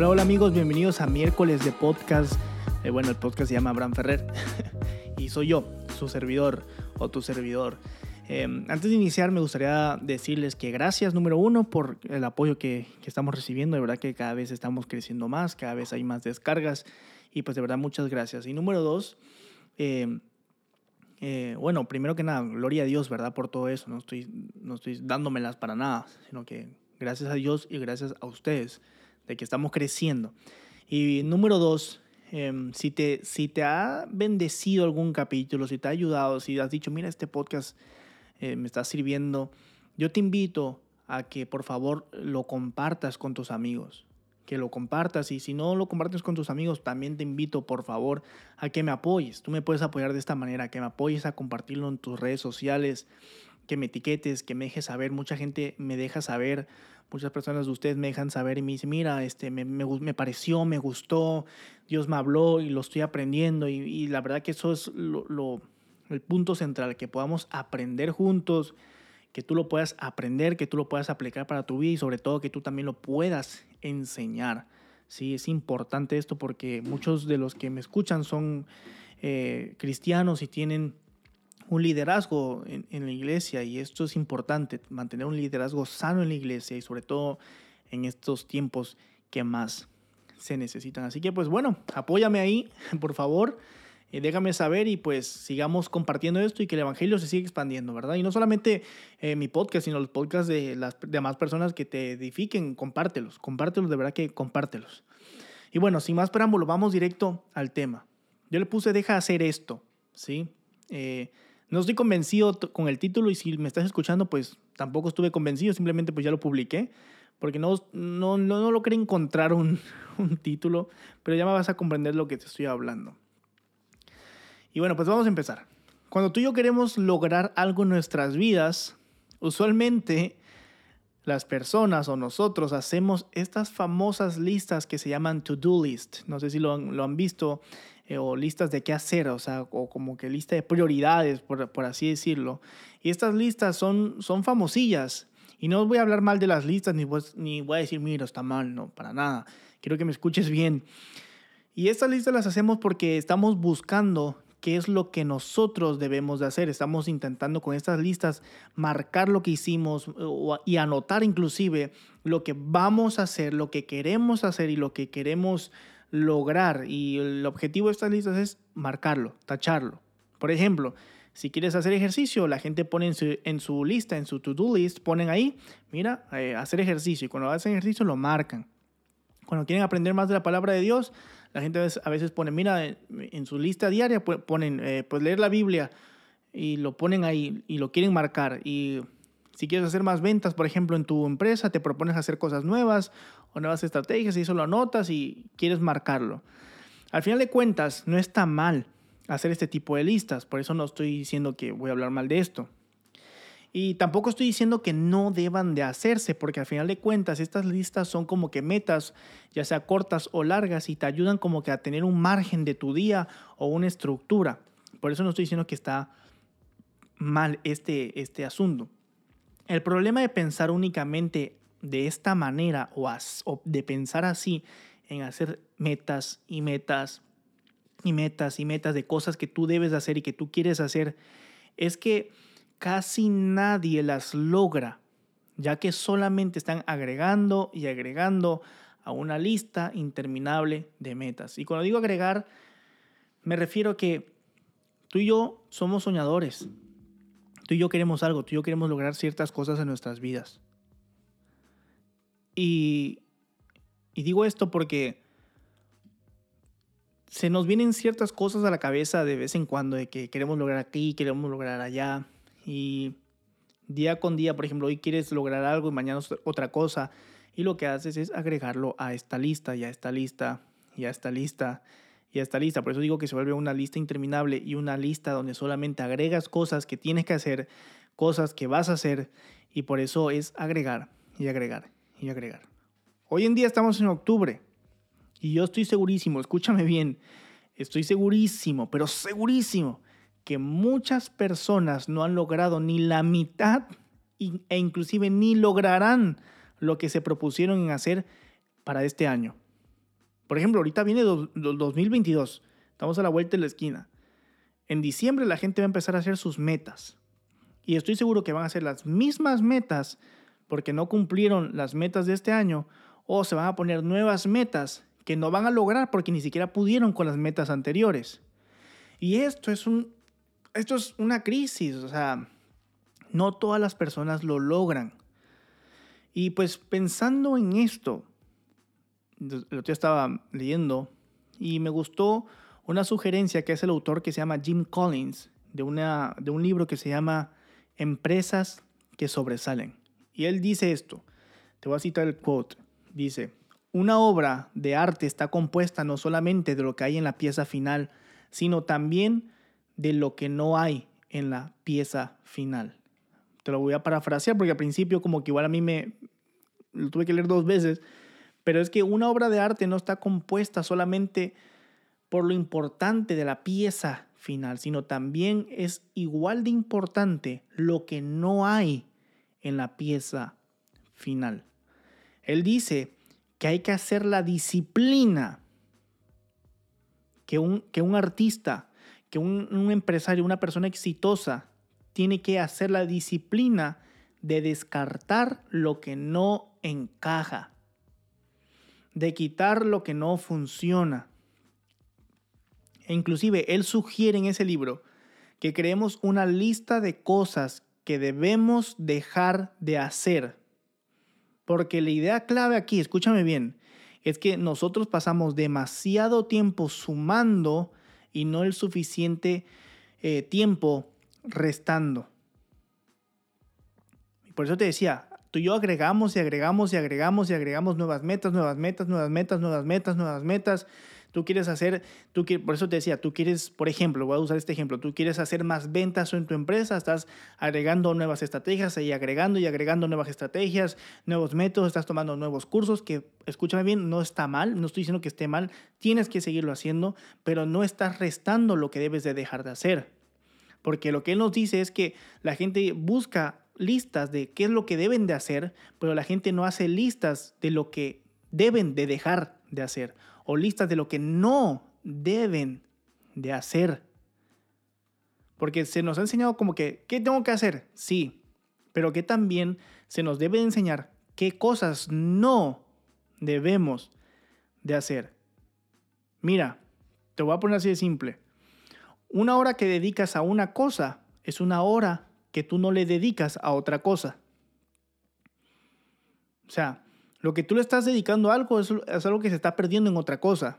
Hola, hola amigos, bienvenidos a miércoles de podcast. Eh, bueno, el podcast se llama Abraham Ferrer y soy yo, su servidor o tu servidor. Eh, antes de iniciar, me gustaría decirles que gracias, número uno, por el apoyo que, que, estamos recibiendo. De verdad que cada vez estamos creciendo más, cada vez hay más descargas y pues de verdad muchas gracias. Y número dos, eh, eh, bueno, primero que nada, gloria a Dios, ¿verdad? Por todo eso. No estoy, no estoy dándomelas para nada, sino que gracias a Dios y gracias a ustedes de que estamos creciendo. Y número dos, eh, si, te, si te ha bendecido algún capítulo, si te ha ayudado, si has dicho, mira, este podcast eh, me está sirviendo, yo te invito a que por favor lo compartas con tus amigos, que lo compartas y si no lo compartes con tus amigos, también te invito por favor a que me apoyes. Tú me puedes apoyar de esta manera, que me apoyes a compartirlo en tus redes sociales, que me etiquetes, que me dejes saber. Mucha gente me deja saber, muchas personas de ustedes me dejan saber y me dicen, mira, este, me, me, me pareció, me gustó, Dios me habló y lo estoy aprendiendo. Y, y la verdad que eso es lo, el punto central, que podamos aprender juntos, que tú lo puedas aprender, que tú lo puedas aplicar para tu vida y sobre todo que tú también lo puedas enseñar. Sí, es importante esto porque muchos de los que me escuchan son eh, cristianos y tienen un liderazgo en, en, la iglesia y esto es importante, mantener un liderazgo sano en la iglesia y sobre todo en estos tiempos que más se necesitan. Así que pues bueno, apóyame ahí, por favor. Eh, déjame saber y pues sigamos compartiendo esto y que el Evangelio se siga expandiendo, ¿verdad? Y no solamente eh, mi podcast, sino los podcasts de las demás personas que te edifiquen, compártelos, compártelos, de verdad que compártelos. Y bueno, sin más preámbulo, vamos directo al tema. Yo le puse, deja hacer esto, ¿sí? Eh, no estoy convencido con el título y si me estás escuchando, pues tampoco estuve convencido, simplemente pues ya lo publiqué, porque no, no, no, no logré encontrar un, un título, pero ya me vas a comprender lo que te estoy hablando. Y bueno, pues vamos a empezar. Cuando tú y yo queremos lograr algo en nuestras vidas, usualmente las personas o nosotros hacemos estas famosas listas que se llaman to-do list. No sé si lo lo han visto, eh, o listas de qué hacer, o sea, o como que lista de prioridades, por, por así decirlo. Y estas listas son, son famosillas. Y no voy a hablar mal de las listas, ni, pues, ni voy a decir, mira, está mal, no, para nada. Quiero que me escuches bien. Y estas listas las hacemos porque estamos buscando qué es lo que nosotros debemos de hacer. Estamos intentando con estas listas marcar lo que hicimos y anotar inclusive lo que vamos a hacer, lo que queremos hacer y lo que queremos lograr. Y el objetivo de estas listas es marcarlo, tacharlo. Por ejemplo, si quieres hacer ejercicio, la gente pone en su, en su lista, en su to-do list, ponen ahí, mira, eh, hacer ejercicio. Y cuando hacen ejercicio lo marcan. Cuando quieren aprender más de la palabra de Dios, la gente a veces pone, mira, en su lista diaria ponen, eh, pues leer la Biblia y lo ponen ahí y lo quieren marcar. Y si quieres hacer más ventas, por ejemplo, en tu empresa, te propones hacer cosas nuevas o nuevas estrategias y eso lo anotas y quieres marcarlo. Al final de cuentas, no está mal hacer este tipo de listas, por eso no estoy diciendo que voy a hablar mal de esto. Y tampoco estoy diciendo que no deban de hacerse, porque al final de cuentas estas listas son como que metas, ya sea cortas o largas, y te ayudan como que a tener un margen de tu día o una estructura. Por eso no estoy diciendo que está mal este, este asunto. El problema de pensar únicamente de esta manera o, as, de pensar así en hacer metas y metas y metas y metas de cosas que tú debes hacer y que tú quieres hacer, es que casi nadie las logra, ya que solamente están agregando y agregando a una lista interminable de metas. Y cuando digo agregar, me refiero a que tú y yo somos soñadores. Tú y yo queremos algo, tú y yo queremos lograr ciertas cosas en nuestras vidas. Y, digo esto porque se nos vienen ciertas cosas a la cabeza de vez en cuando, de que queremos lograr aquí, queremos lograr allá, y día con día, por ejemplo, hoy quieres lograr algo y mañana otra cosa. Y lo que haces es agregarlo a esta lista y a esta lista y a esta lista y a esta lista. Por eso digo que se vuelve una lista interminable y una lista donde solamente agregas cosas que tienes que hacer, cosas que vas a hacer. Y por eso es agregar y agregar y agregar. Hoy en día estamos en octubre y yo estoy segurísimo, escúchame bien, estoy segurísimo, pero segurísimo que muchas personas no han logrado ni la mitad e inclusive ni lograrán lo que se propusieron en hacer para este año. Por ejemplo, ahorita viene 2022, estamos a la vuelta de la esquina. En diciembre la gente va a empezar a hacer sus metas. Y estoy seguro que van a ser las mismas metas porque no cumplieron las metas de este año o se van a poner nuevas metas que no van a lograr porque ni siquiera pudieron con las metas anteriores. Y esto es un esto es una crisis, o sea, no todas las personas lo logran. Y pues pensando en esto, lo que estaba leyendo y me gustó una sugerencia que hace el autor que se llama Jim Collins, de, una, de un libro que se llama Empresas que sobresalen. Y él dice esto, te voy a citar el quote, dice, una obra de arte está compuesta no solamente de lo que hay en la pieza final, sino también de lo que no hay en la pieza final. Te lo voy a parafrasear porque al principio como que igual a mí me lo tuve que leer dos veces, pero es que una obra de arte no está compuesta solamente por lo importante de la pieza final, sino también es igual de importante lo que no hay en la pieza final. Él dice que hay que hacer la disciplina que un, que un artista, que un, empresario, una persona exitosa, tiene que hacer la disciplina de descartar lo que no encaja, de quitar lo que no funciona. E inclusive él sugiere en ese libro que creemos una lista de cosas que debemos dejar de hacer. Porque la idea clave aquí, escúchame bien, es que nosotros pasamos demasiado tiempo sumando y no el suficiente eh, tiempo restando. Por eso te decía, tú y yo agregamos y agregamos y agregamos y agregamos nuevas metas, nuevas metas, nuevas metas, nuevas metas, nuevas metas. Tú quieres hacer, tú por eso te decía, tú quieres, por ejemplo, voy a usar este ejemplo, tú quieres hacer más ventas en tu empresa, estás agregando nuevas estrategias y agregando y agregando nuevas estrategias, nuevos métodos, estás tomando nuevos cursos, que escúchame bien, no está mal, no estoy diciendo que esté mal, tienes que seguirlo haciendo, pero no estás restando lo que debes de dejar de hacer. Porque lo que él nos dice es que la gente busca listas de qué es lo que deben de hacer, pero la gente no hace listas de lo que deben de dejar de hacer o listas de lo que no deben de hacer. Porque se nos ha enseñado como que, ¿qué tengo que hacer? Sí, pero que también se nos debe enseñar qué cosas no debemos de hacer. Mira, te voy a poner así de simple. Una hora que dedicas a una cosa es una hora que tú no le dedicas a otra cosa. O sea, lo que tú le estás dedicando a algo es, algo que se está perdiendo en otra cosa.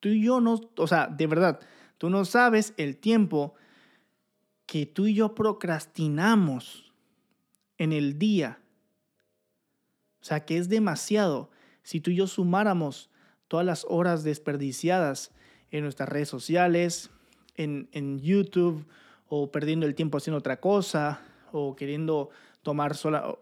Tú y yo no, o sea, de verdad, tú no sabes el tiempo que tú y yo procrastinamos en el día. O sea, que es demasiado. Si tú y yo sumáramos todas las horas desperdiciadas en nuestras redes sociales, en, en YouTube, o perdiendo el tiempo haciendo otra cosa, o queriendo tomar sola,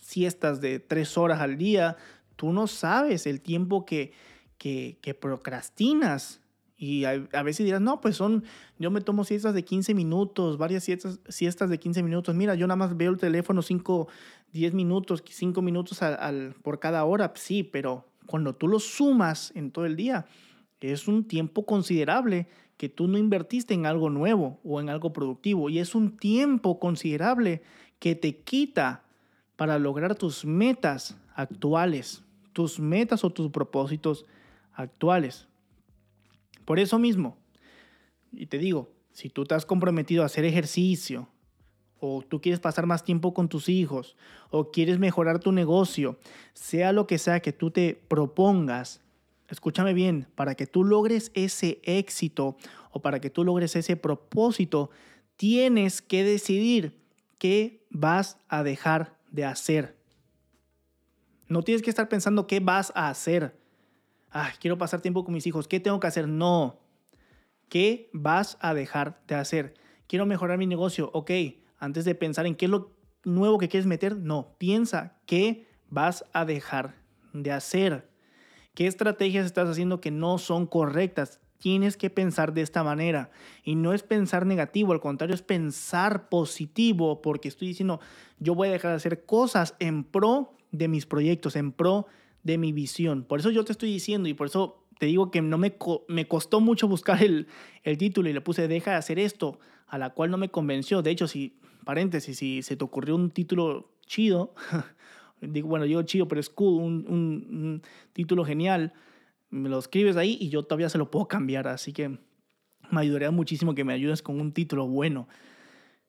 siestas de tres horas al día, tú no sabes el tiempo que, que, procrastinas. Y a, veces dirás, no, pues son, yo me tomo siestas de 15 minutos, varias siestas, siestas de 15 minutos. Mira, yo nada más veo el teléfono 5, 10 minutos, 5 minutos al, por cada hora. Sí, pero cuando tú lo sumas en todo el día, es un tiempo considerable que tú no invertiste en algo nuevo o en algo productivo. Y es un tiempo considerable que te quita para lograr tus metas actuales, tus metas o tus propósitos actuales. Por eso mismo, y te digo, si tú te has comprometido a hacer ejercicio, o tú quieres pasar más tiempo con tus hijos, o quieres mejorar tu negocio, sea lo que sea que tú te propongas, escúchame bien, para que tú logres ese éxito o para que tú logres ese propósito, tienes que decidir qué vas a dejar de hacer. No tienes que estar pensando qué vas a hacer. Ah, quiero pasar tiempo con mis hijos. ¿Qué tengo que hacer? No. ¿Qué vas a dejar de hacer? Quiero mejorar mi negocio. Ok, antes de pensar en qué es lo nuevo que quieres meter, no. Piensa qué vas a dejar de hacer. ¿Qué estrategias estás haciendo que no son correctas? Tienes que pensar de esta manera. Y no es pensar negativo, al contrario, es pensar positivo, porque estoy diciendo, yo voy a dejar de hacer cosas en pro de mis proyectos, en pro de mi visión. Por eso yo te estoy diciendo y por eso te digo que no me, me costó mucho buscar el, el, título y le puse deja de hacer esto, a la cual no me convenció. De hecho, si, paréntesis, si se te ocurrió un título chido, digo, bueno, digo chido, pero es un, un, título genial, me lo escribes ahí y yo todavía se lo puedo cambiar. Así que me ayudaría muchísimo que me ayudes con un título bueno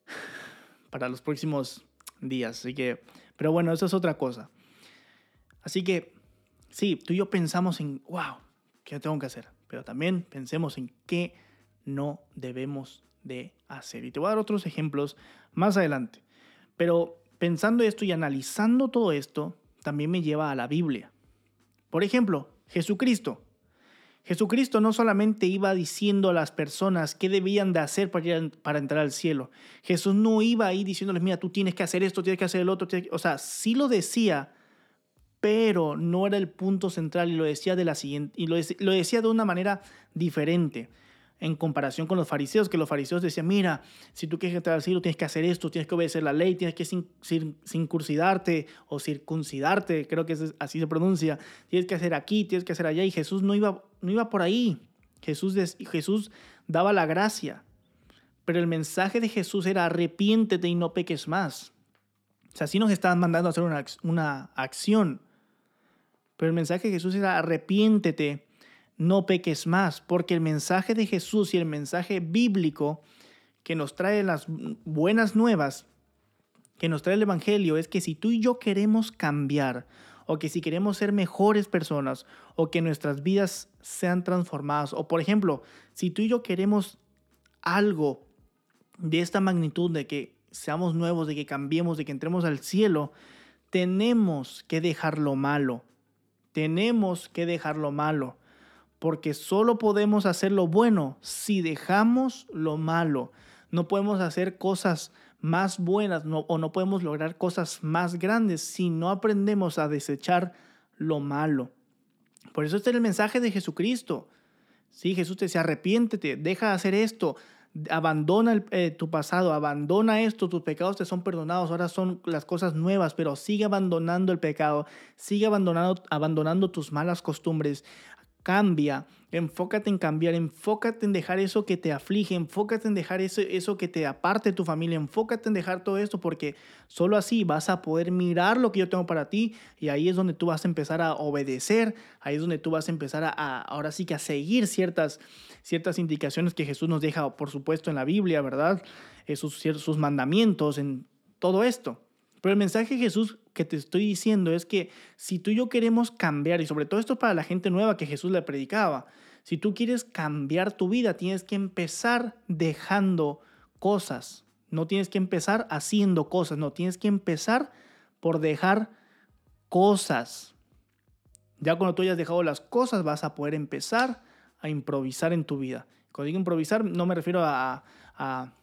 para los próximos días. Así que, pero bueno, eso es otra cosa. Así que, sí, tú y yo pensamos en, wow, ¿qué tengo que hacer? Pero también pensemos en qué no debemos de hacer. Y te voy a dar otros ejemplos más adelante. Pero pensando esto y analizando todo esto, también me lleva a la Biblia. Por ejemplo, Jesucristo. Jesucristo no solamente iba diciendo a las personas qué debían de hacer para, para entrar al cielo. Jesús no iba ahí diciéndoles, mira, tú tienes que hacer esto, tienes que hacer el otro. O sea, sí lo decía, pero no era el punto central y lo decía de la siguiente y lo, decía de una manera diferente en comparación con los fariseos, que los fariseos decían, mira, si tú quieres entrar al cielo tienes que hacer esto, tienes que obedecer la ley, tienes que circuncidarte o circuncidarte, creo que así se pronuncia, tienes que hacer aquí, tienes que hacer allá, y Jesús no iba, no iba por ahí, Jesús, Jesús daba la gracia, pero el mensaje de Jesús era arrepiéntete y no peques más. O sea, sí nos estaban mandando a hacer una, una acción, pero el mensaje de Jesús era arrepiéntete, no peques más, porque el mensaje de Jesús y el mensaje bíblico que nos trae las buenas nuevas, que nos trae el Evangelio, es que si tú y yo queremos cambiar, o que si queremos ser mejores personas, o que nuestras vidas sean transformadas, o por ejemplo, si tú y yo queremos algo de esta magnitud, de que seamos nuevos, de que cambiemos, de que entremos al cielo, tenemos que dejar lo malo. Tenemos que dejar lo malo, porque solo podemos hacer lo bueno si dejamos lo malo. No podemos hacer cosas más buenas o no podemos lograr cosas más grandes si no aprendemos a desechar lo malo. Por eso este es el mensaje de Jesucristo. Sí, Jesús te dice, arrepiéntete, deja de hacer esto, abandona eh, tu pasado, abandona esto, tus pecados te son perdonados, ahora son las cosas nuevas, pero sigue abandonando el pecado, sigue abandonando, abandonando tus malas costumbres, cambia, enfócate en cambiar, enfócate en dejar eso que te aflige, enfócate en dejar eso, eso que te aparte de tu familia, enfócate en dejar todo esto porque solo así vas a poder mirar lo que yo tengo para ti y ahí es donde tú vas a empezar a obedecer, ahí es donde tú vas a empezar a, ahora sí que a seguir ciertas, ciertas indicaciones que Jesús nos deja, por supuesto, en la Biblia, ¿verdad? Sus, sus mandamientos, en todo esto. Pero el mensaje de Jesús que te estoy diciendo es que si tú y yo queremos cambiar, y sobre todo esto para la gente nueva que Jesús le predicaba, si tú quieres cambiar tu vida, tienes que empezar dejando cosas. No tienes que empezar haciendo cosas, no, tienes que empezar por dejar cosas. Ya cuando tú hayas dejado las cosas, vas a poder empezar a improvisar en tu vida. Cuando digo improvisar, no me refiero a, a,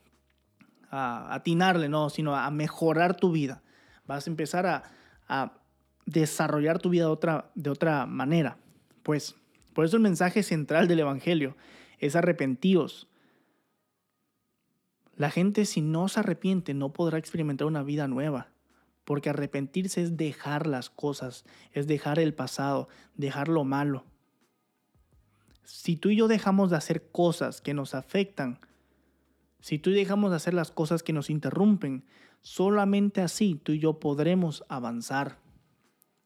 a atinarle, no, sino a mejorar tu vida. Vas a empezar a, desarrollar tu vida de otra, manera. Pues por eso el mensaje central del Evangelio es arrepentíos. La gente si no se arrepiente no podrá experimentar una vida nueva, porque arrepentirse es dejar las cosas, es dejar el pasado, dejar lo malo. Si tú y yo dejamos de hacer cosas que nos afectan, si tú dejamos de hacer las cosas que nos interrumpen, Solamente así tú y yo podremos avanzar.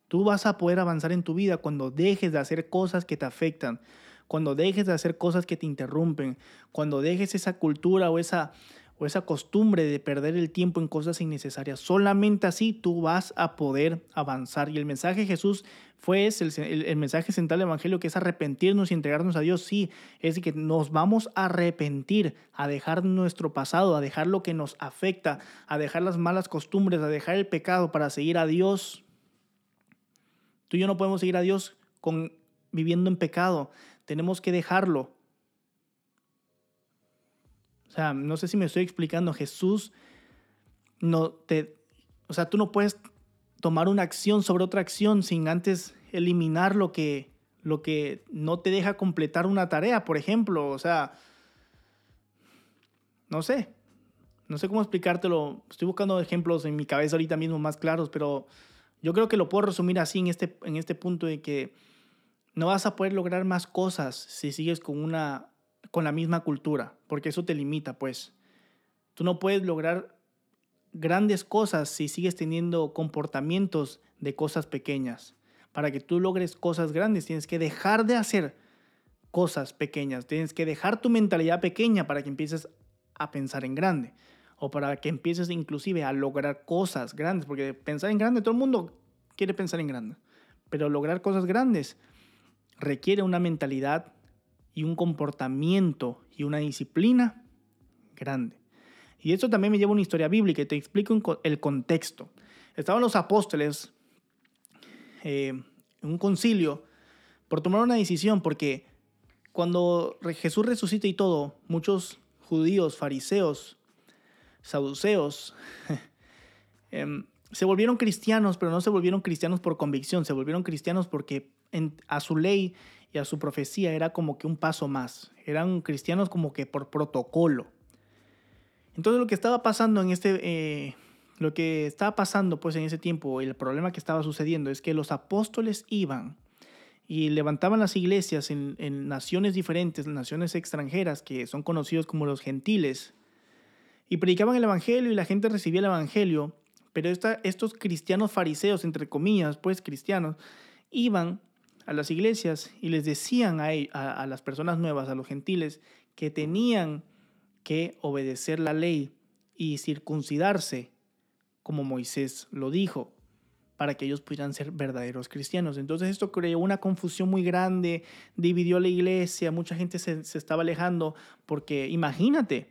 Tú vas a poder avanzar en tu vida cuando dejes de hacer cosas que te afectan, cuando dejes de hacer cosas que te interrumpen, cuando dejes esa cultura o esa o esa costumbre de perder el tiempo en cosas innecesarias. Solamente así tú vas a poder avanzar. Y el mensaje de Jesús fue ese, el, mensaje central del Evangelio, que es arrepentirnos y entregarnos a Dios. Sí, es que nos vamos a arrepentir, a dejar nuestro pasado, a dejar lo que nos afecta, a dejar las malas costumbres, a dejar el pecado para seguir a Dios. Tú y yo no podemos seguir a Dios con, viviendo en pecado. Tenemos que dejarlo. O sea, no sé si me estoy explicando. Jesús no te. O sea, tú no puedes tomar una acción sobre otra acción sin antes eliminar lo que, lo que no te deja completar una tarea, por ejemplo. O sea, no sé. No sé cómo explicártelo. Estoy buscando ejemplos en mi cabeza ahorita mismo más claros, pero yo creo que lo puedo resumir así en este, en este punto de que no vas a poder lograr más cosas si sigues con una con la misma cultura, porque eso te limita, pues. Tú no puedes lograr grandes cosas si sigues teniendo comportamientos de cosas pequeñas. Para que tú logres cosas grandes, tienes que dejar de hacer cosas pequeñas, tienes que dejar tu mentalidad pequeña para que empieces a pensar en grande o para que empieces inclusive a lograr cosas grandes, porque pensar en grande, todo el mundo quiere pensar en grande, pero lograr cosas grandes requiere una mentalidad y un comportamiento y una disciplina grande. Y esto también me lleva a una historia bíblica y te explico el contexto. Estaban los apóstoles eh, en un concilio por tomar una decisión, porque cuando Jesús resucita y todo, muchos judíos, fariseos, saduceos, em, se volvieron cristianos, pero no se volvieron cristianos por convicción, se volvieron cristianos porque a su ley y a su profecía era como que un paso más. Eran cristianos como que por protocolo. Entonces lo que estaba pasando en este, eh, lo que estaba pasando pues en ese tiempo, el problema que estaba sucediendo es que los apóstoles iban y levantaban las iglesias en, naciones diferentes, naciones extranjeras que son conocidos como los gentiles, y predicaban el evangelio y la gente recibía el evangelio, pero estos cristianos fariseos, entre comillas, pues cristianos, iban a las iglesias y les decían a, a, las personas nuevas, a los gentiles, que tenían que obedecer la ley y circuncidarse, como Moisés lo dijo, para que ellos pudieran ser verdaderos cristianos. Entonces esto creó una confusión muy grande, dividió la iglesia, mucha gente se, se estaba alejando, porque imagínate,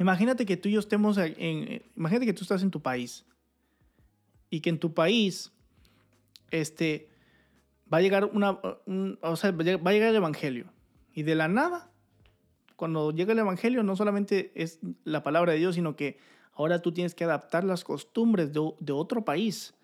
imagínate que tú y yo estemos en, imagínate que tú estás en tu país y que en tu país, este, va a llegar una, o sea, va a llegar el Evangelio. Y de la nada, cuando llega el Evangelio, no solamente es la palabra de Dios, sino que ahora tú tienes que adaptar las costumbres de, otro país.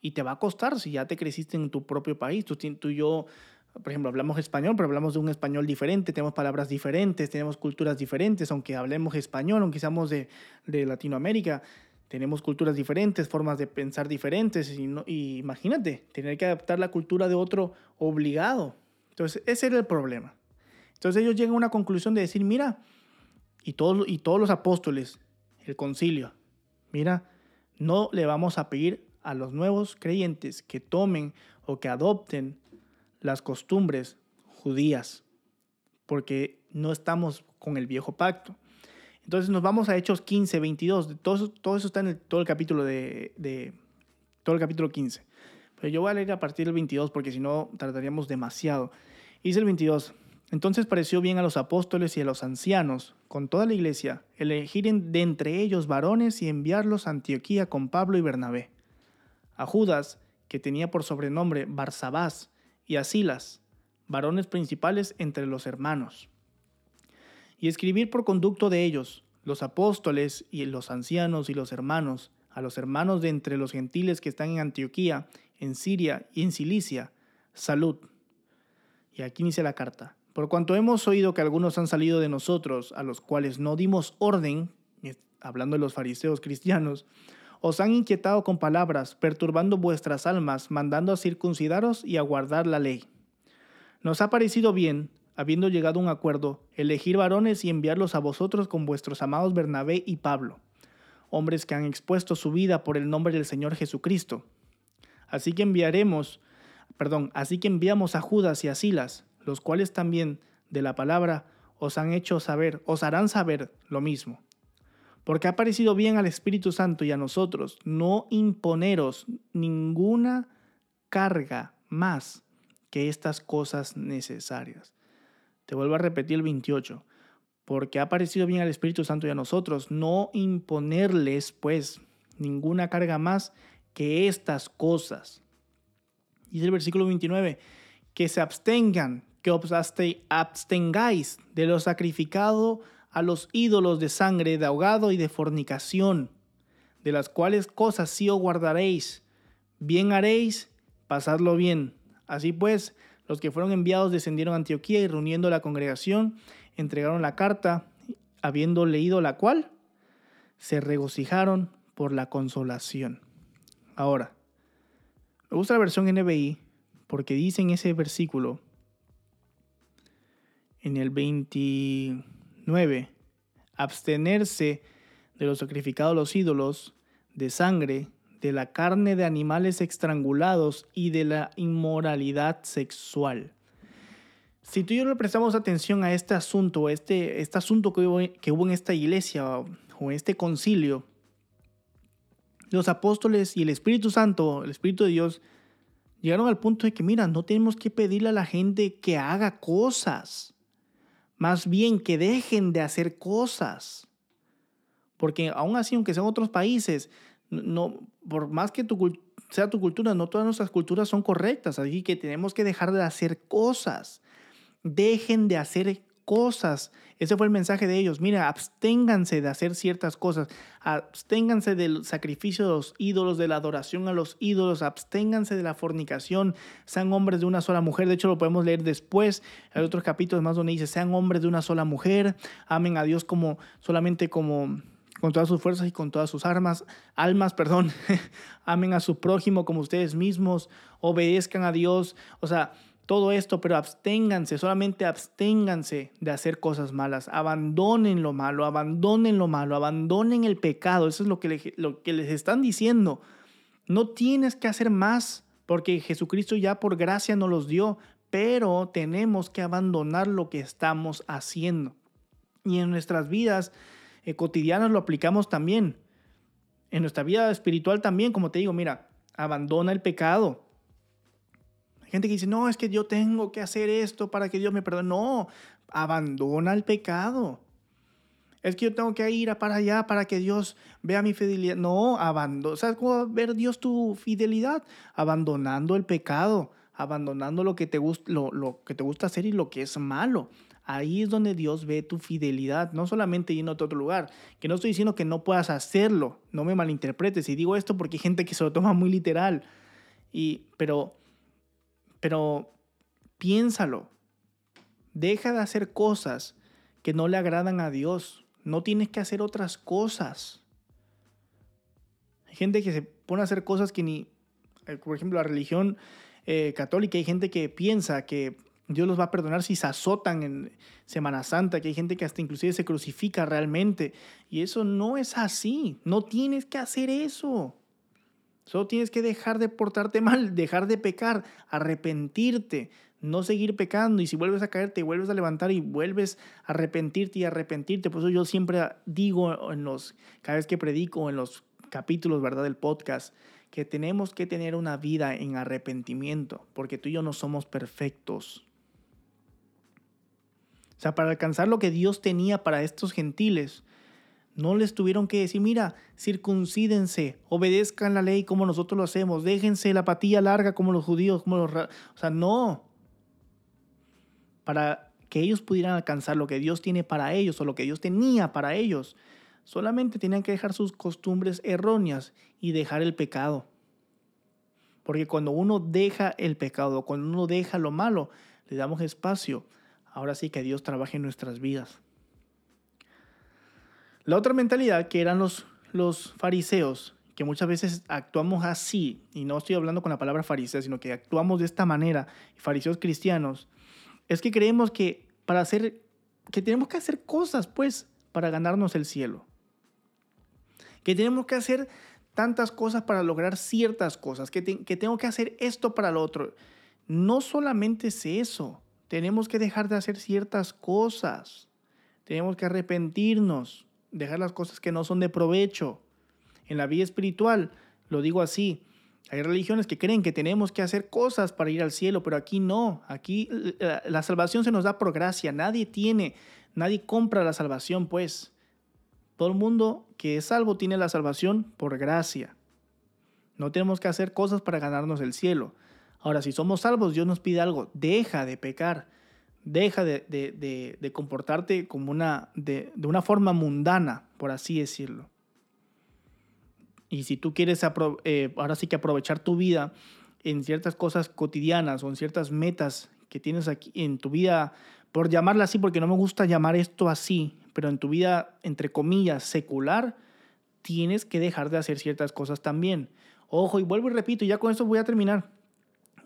Y te va a costar si ya te creciste en tu propio país. Tú, tú y yo, por ejemplo, hablamos español, pero hablamos de un español diferente, tenemos palabras diferentes, tenemos culturas diferentes, aunque hablemos español, aunque seamos de, de Latinoamérica, tenemos culturas diferentes, formas de pensar diferentes, y, imagínate, tener que adaptar la cultura de otro obligado. Entonces, ese era el problema. Entonces ellos llegan a una conclusión de decir, mira, y todos, y todos los apóstoles, el concilio, mira, no le vamos a pedir a los nuevos creyentes que tomen o que adopten las costumbres judías, porque no estamos con el viejo pacto. Entonces nos vamos a Hechos 15, 22. Todo eso, está en todo el capítulo de, todo el capítulo 15. Pero yo voy a leer a partir del 22 porque si no tardaríamos demasiado. Dice el 22. Entonces pareció bien a los apóstoles y a los ancianos, con toda la iglesia, elegir de entre ellos varones y enviarlos a Antioquía con Pablo y Bernabé. A Judas, que tenía por sobrenombre Barsabás, y a Silas, varones principales entre los hermanos y escribir por conducto de ellos, los apóstoles y los ancianos y los hermanos, a los hermanos de entre los gentiles que están en Antioquía, en Siria y en Cilicia, salud. Y aquí inicia la carta. Por cuanto hemos oído que algunos han salido de nosotros, a los cuales no dimos orden, hablando de los fariseos cristianos, os han inquietado con palabras, perturbando vuestras almas, mandando a circuncidaros y a guardar la ley. Nos ha parecido bien, habiendo llegado a un acuerdo, elegir varones y enviarlos a vosotros con vuestros amados Bernabé y Pablo, hombres que han expuesto su vida por el nombre del Señor Jesucristo. Así que enviaremos, perdón, así que enviamos a Judas y a Silas, los cuales también de la palabra os han hecho saber, os harán saber lo mismo. Porque ha parecido bien al Espíritu Santo y a nosotros no imponeros ninguna carga más que estas cosas necesarias te vuelvo a repetir el 28. Porque ha parecido bien al Espíritu Santo y a nosotros no imponerles, pues, ninguna carga más que estas cosas. Dice el versículo 29, que se abstengan, que abstengáis de lo sacrificado a los ídolos de sangre, de ahogado y de fornicación, de las cuales cosas sí os guardaréis. Bien haréis, pasadlo bien. Así pues, los que fueron enviados descendieron a Antioquía y reuniendo la congregación, entregaron la carta, habiendo leído la cual, se regocijaron por la consolación. Ahora, me gusta la versión NBI porque dice en ese versículo, en el 29, abstenerse de los sacrificados a los ídolos, de sangre, de la carne de animales estrangulados y de la inmoralidad sexual. Si tú y yo le prestamos atención a este asunto, este, este asunto que hubo, que hubo en esta iglesia o en este concilio, los apóstoles y el Espíritu Santo, el Espíritu de Dios, llegaron al punto de que, mira, no tenemos que pedirle a la gente que haga cosas, más bien que dejen de hacer cosas. Porque aún así, aunque sean otros países, no, por más que tu, sea tu cultura, no todas nuestras culturas son correctas, así que tenemos que dejar de hacer cosas. Dejen de hacer cosas. Ese fue el mensaje de ellos. Mira, absténganse de hacer ciertas cosas. Absténganse del sacrificio de los ídolos, de la adoración a los ídolos. Absténganse de la fornicación. Sean hombres de una sola mujer. De hecho, lo podemos leer después. Hay otros capítulos más donde dice, sean hombres de una sola mujer. Amen a Dios como solamente como con todas sus fuerzas y con todas sus armas, almas, perdón. Amen a su prójimo como ustedes mismos. Obedezcan a Dios. O sea, todo esto, pero absténganse, solamente absténganse de hacer cosas malas, abandonen lo malo, abandonen lo malo, abandonen el pecado, eso es lo que, lo que les están diciendo. No tienes que hacer más porque Jesucristo ya por gracia nos los dio, pero tenemos que abandonar lo que estamos haciendo. Y en nuestras vidas cotidianas lo aplicamos también. En nuestra vida espiritual también, como te digo, mira, abandona el pecado, gente que dice, no, es que yo tengo que hacer esto para que Dios me perdone. No, abandona el pecado. Es que yo tengo que ir para allá para que Dios vea mi fidelidad. No, abandona. ¿Sabes cómo ver Dios tu fidelidad? Abandonando el pecado, abandonando lo que, te gusta, lo, lo que te gusta hacer y lo que es malo. Ahí es donde Dios ve tu fidelidad, no solamente yendo a otro lugar. Que no estoy diciendo que no puedas hacerlo, no me malinterpretes. Y digo esto porque hay gente que se lo toma muy literal. Y, pero pero piénsalo. Deja de hacer cosas que no le agradan a Dios. No tienes que hacer otras cosas. Hay gente que se pone a hacer cosas que ni, eh, por ejemplo, la religión eh, católica, hay gente que piensa que Dios los va a perdonar si se azotan en Semana Santa, que hay gente que hasta inclusive se crucifica realmente. Y eso no es así. No tienes que hacer eso. Solo tienes que dejar de portarte mal, dejar de pecar, arrepentirte, no seguir pecando. Y si vuelves a caer, te vuelves a levantar y vuelves a arrepentirte y arrepentirte. Por eso yo siempre digo en los, cada vez que predico en los capítulos, ¿verdad? Del podcast, que tenemos que tener una vida en arrepentimiento, porque tú y yo no somos perfectos. O sea, para alcanzar lo que Dios tenía para estos gentiles, no les tuvieron que decir, mira, circuncídense, obedezcan la ley como nosotros lo hacemos, déjense la patilla larga como los judíos, como los... O sea, no. Para que ellos pudieran alcanzar lo que Dios tiene para ellos o lo que Dios tenía para ellos, solamente tenían que dejar sus costumbres erróneas y dejar el pecado. Porque cuando uno deja el pecado, cuando uno deja lo malo, le damos espacio. Ahora sí que Dios trabaje en nuestras vidas. La otra mentalidad que eran los, los fariseos, que muchas veces actuamos así, y no estoy hablando con la palabra fariseo, sino que actuamos de esta manera, fariseos cristianos, es que creemos que para hacer, que tenemos que hacer cosas, pues, para ganarnos el cielo. Que tenemos que hacer tantas cosas para lograr ciertas cosas, que, que tengo que hacer esto para lo otro. No solamente es eso, tenemos que dejar de hacer ciertas cosas, tenemos que arrepentirnos, dejar las cosas que no son de provecho. En la vida espiritual, lo digo así, hay religiones que creen que tenemos que hacer cosas para ir al cielo, pero aquí no. Aquí la, la salvación se nos da por gracia. Nadie tiene, nadie compra la salvación, pues. Todo el mundo que es salvo tiene la salvación por gracia. No tenemos que hacer cosas para ganarnos el cielo. Ahora, si somos salvos, Dios nos pide algo. Deja de pecar. Deja de, comportarte como una, de, una forma mundana, por así decirlo. Y si tú quieres eh, ahora sí que aprovechar tu vida en ciertas cosas cotidianas o en ciertas metas que tienes aquí en tu vida, por llamarla así, porque no me gusta llamar esto así, pero en tu vida, entre comillas, secular, tienes que dejar de hacer ciertas cosas también. Ojo, y vuelvo y repito, y ya con esto voy a terminar.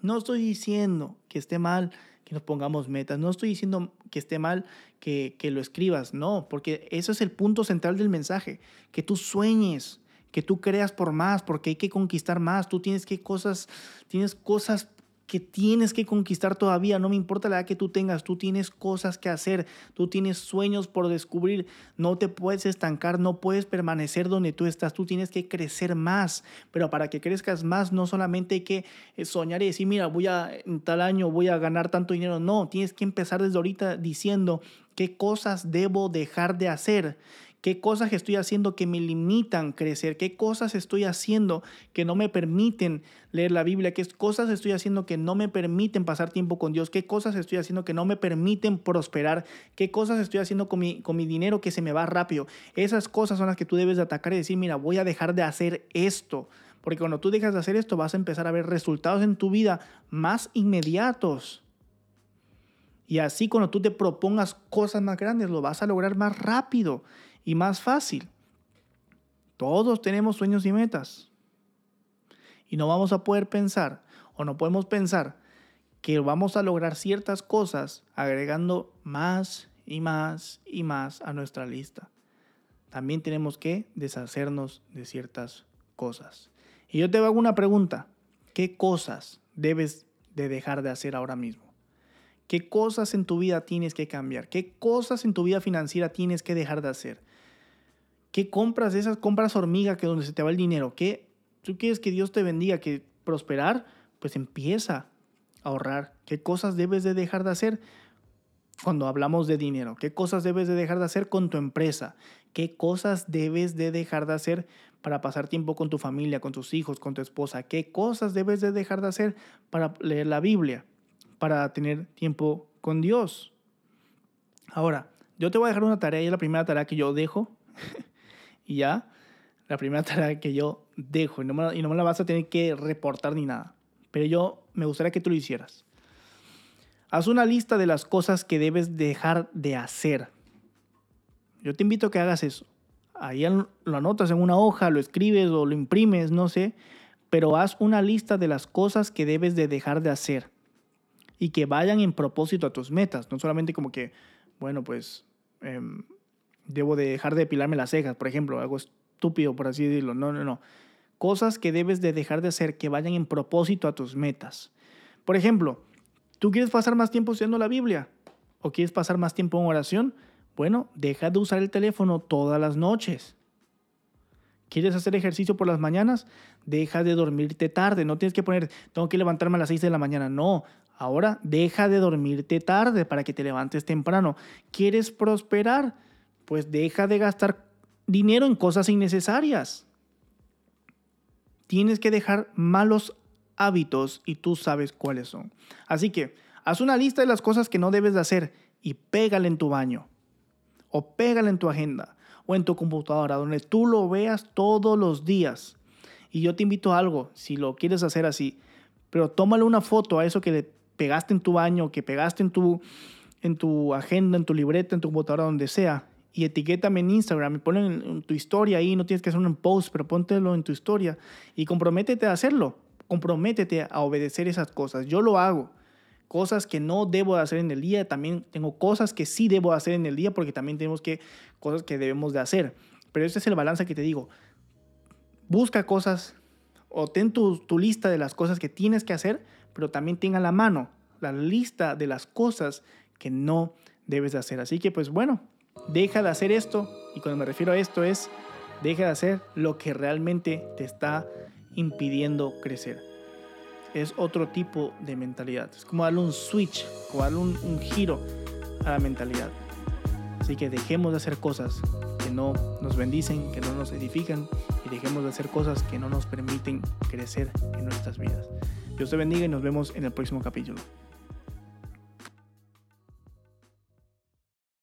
No estoy diciendo que esté mal que nos pongamos metas. No estoy diciendo que esté mal que, que lo escribas, no, porque eso es el punto central del mensaje, que tú sueñes, que tú creas por más, porque hay que conquistar más. Tú tienes que cosas, tienes cosas que tienes que conquistar todavía, no me importa la edad que tú tengas, tú tienes cosas que hacer, tú tienes sueños por descubrir, no te puedes estancar, no puedes permanecer donde tú estás, tú tienes que crecer más, pero para que crezcas más no solamente hay que eh, soñar y decir, mira, voy a, en tal año voy a ganar tanto dinero, no, tienes que empezar desde ahorita diciendo qué cosas debo dejar de hacer, ¿Qué cosas estoy haciendo que me limitan crecer? ¿Qué cosas estoy haciendo que no me permiten leer la Biblia? ¿Qué cosas estoy haciendo que no me permiten pasar tiempo con Dios? ¿Qué cosas estoy haciendo que no me permiten prosperar? ¿Qué cosas estoy haciendo con mi, con mi dinero que se me va rápido? Esas cosas son las que tú debes de atacar y decir, mira, voy a dejar de hacer esto. Porque cuando tú dejas de hacer esto vas a empezar a ver resultados en tu vida más inmediatos. Y así cuando tú te propongas cosas más grandes, lo vas a lograr más rápido y más fácil. Todos tenemos sueños y metas. Y no vamos a poder pensar o no podemos pensar que vamos a lograr ciertas cosas agregando más y más y más a nuestra lista. También tenemos que deshacernos de ciertas cosas. Y yo te hago una pregunta. ¿Qué cosas debes de dejar de hacer ahora mismo? ¿Qué cosas en tu vida tienes que cambiar? ¿Qué cosas en tu vida financiera tienes que dejar de hacer? ¿Qué compras esas compras hormiga que donde se te va el dinero? ¿Qué tú quieres que Dios te bendiga, que prosperar? Pues empieza a ahorrar. ¿Qué cosas debes de dejar de hacer cuando hablamos de dinero? ¿Qué cosas debes de dejar de hacer con tu empresa? ¿Qué cosas debes de dejar de hacer para pasar tiempo con tu familia, con tus hijos, con tu esposa? ¿Qué cosas debes de dejar de hacer para leer la Biblia, para tener tiempo con Dios? Ahora, yo te voy a dejar una tarea y es la primera tarea que yo dejo y ya, la primera tarea que yo dejo y no, me, y no me la vas a tener que reportar ni nada. Pero yo me gustaría que tú lo hicieras. Haz una lista de las cosas que debes dejar de hacer. Yo te invito a que hagas eso. Ahí lo anotas en una hoja, lo escribes o lo imprimes, no sé. Pero haz una lista de las cosas que debes de dejar de hacer. Y que vayan en propósito a tus metas. No solamente como que, bueno, pues em, Debo de dejar de depilarme las cejas, por ejemplo, algo estúpido, por así decirlo. No, no, no. Cosas que debes de dejar de hacer que vayan en propósito a tus metas. Por ejemplo, ¿tú quieres pasar más tiempo estudiando la Biblia? ¿O quieres pasar más tiempo en oración? Bueno, deja de usar el teléfono todas las noches. ¿Quieres hacer ejercicio por las mañanas? Deja de dormirte tarde. No tienes que poner, tengo que levantarme a las 6 de la mañana. No, ahora deja de dormirte tarde para que te levantes temprano. ¿Quieres prosperar? Pues deja de gastar dinero en cosas innecesarias. Tienes que dejar malos hábitos y tú sabes cuáles son. Así que haz una lista de las cosas que no debes de hacer y pégale en tu baño o pégale en tu agenda o en tu computadora donde tú lo veas todos los días. Y yo te invito a algo, si lo quieres hacer así, pero tómale una foto a eso que le pegaste en tu baño, que pegaste en tu, en tu agenda, en tu libreta, en tu computadora, donde sea, y etiquétame en Instagram y ponlo en, tu historia ahí, no tienes que hacer un post, pero póntelo en tu historia y comprométete a hacerlo, comprométete a obedecer esas cosas. Yo lo hago. Cosas que no debo hacer en el día, también tengo cosas que sí debo hacer en el día porque también tenemos que cosas que debemos de hacer. Pero ese es el balance que te digo. Busca cosas o ten tu, tu lista de las cosas que tienes que hacer, pero también tenga la mano la lista de las cosas que no debes de hacer. Así que pues bueno, Deja de hacer esto, y cuando me refiero a esto es, deja de hacer lo que realmente te está impidiendo crecer. Es otro tipo de mentalidad. Es como darle un switch, o darle un, un giro a la mentalidad. Así que dejemos de hacer cosas que no nos bendicen, que no nos edifican, y dejemos de hacer cosas que no nos permiten crecer en nuestras vidas. Dios te bendiga y nos vemos en el próximo capítulo.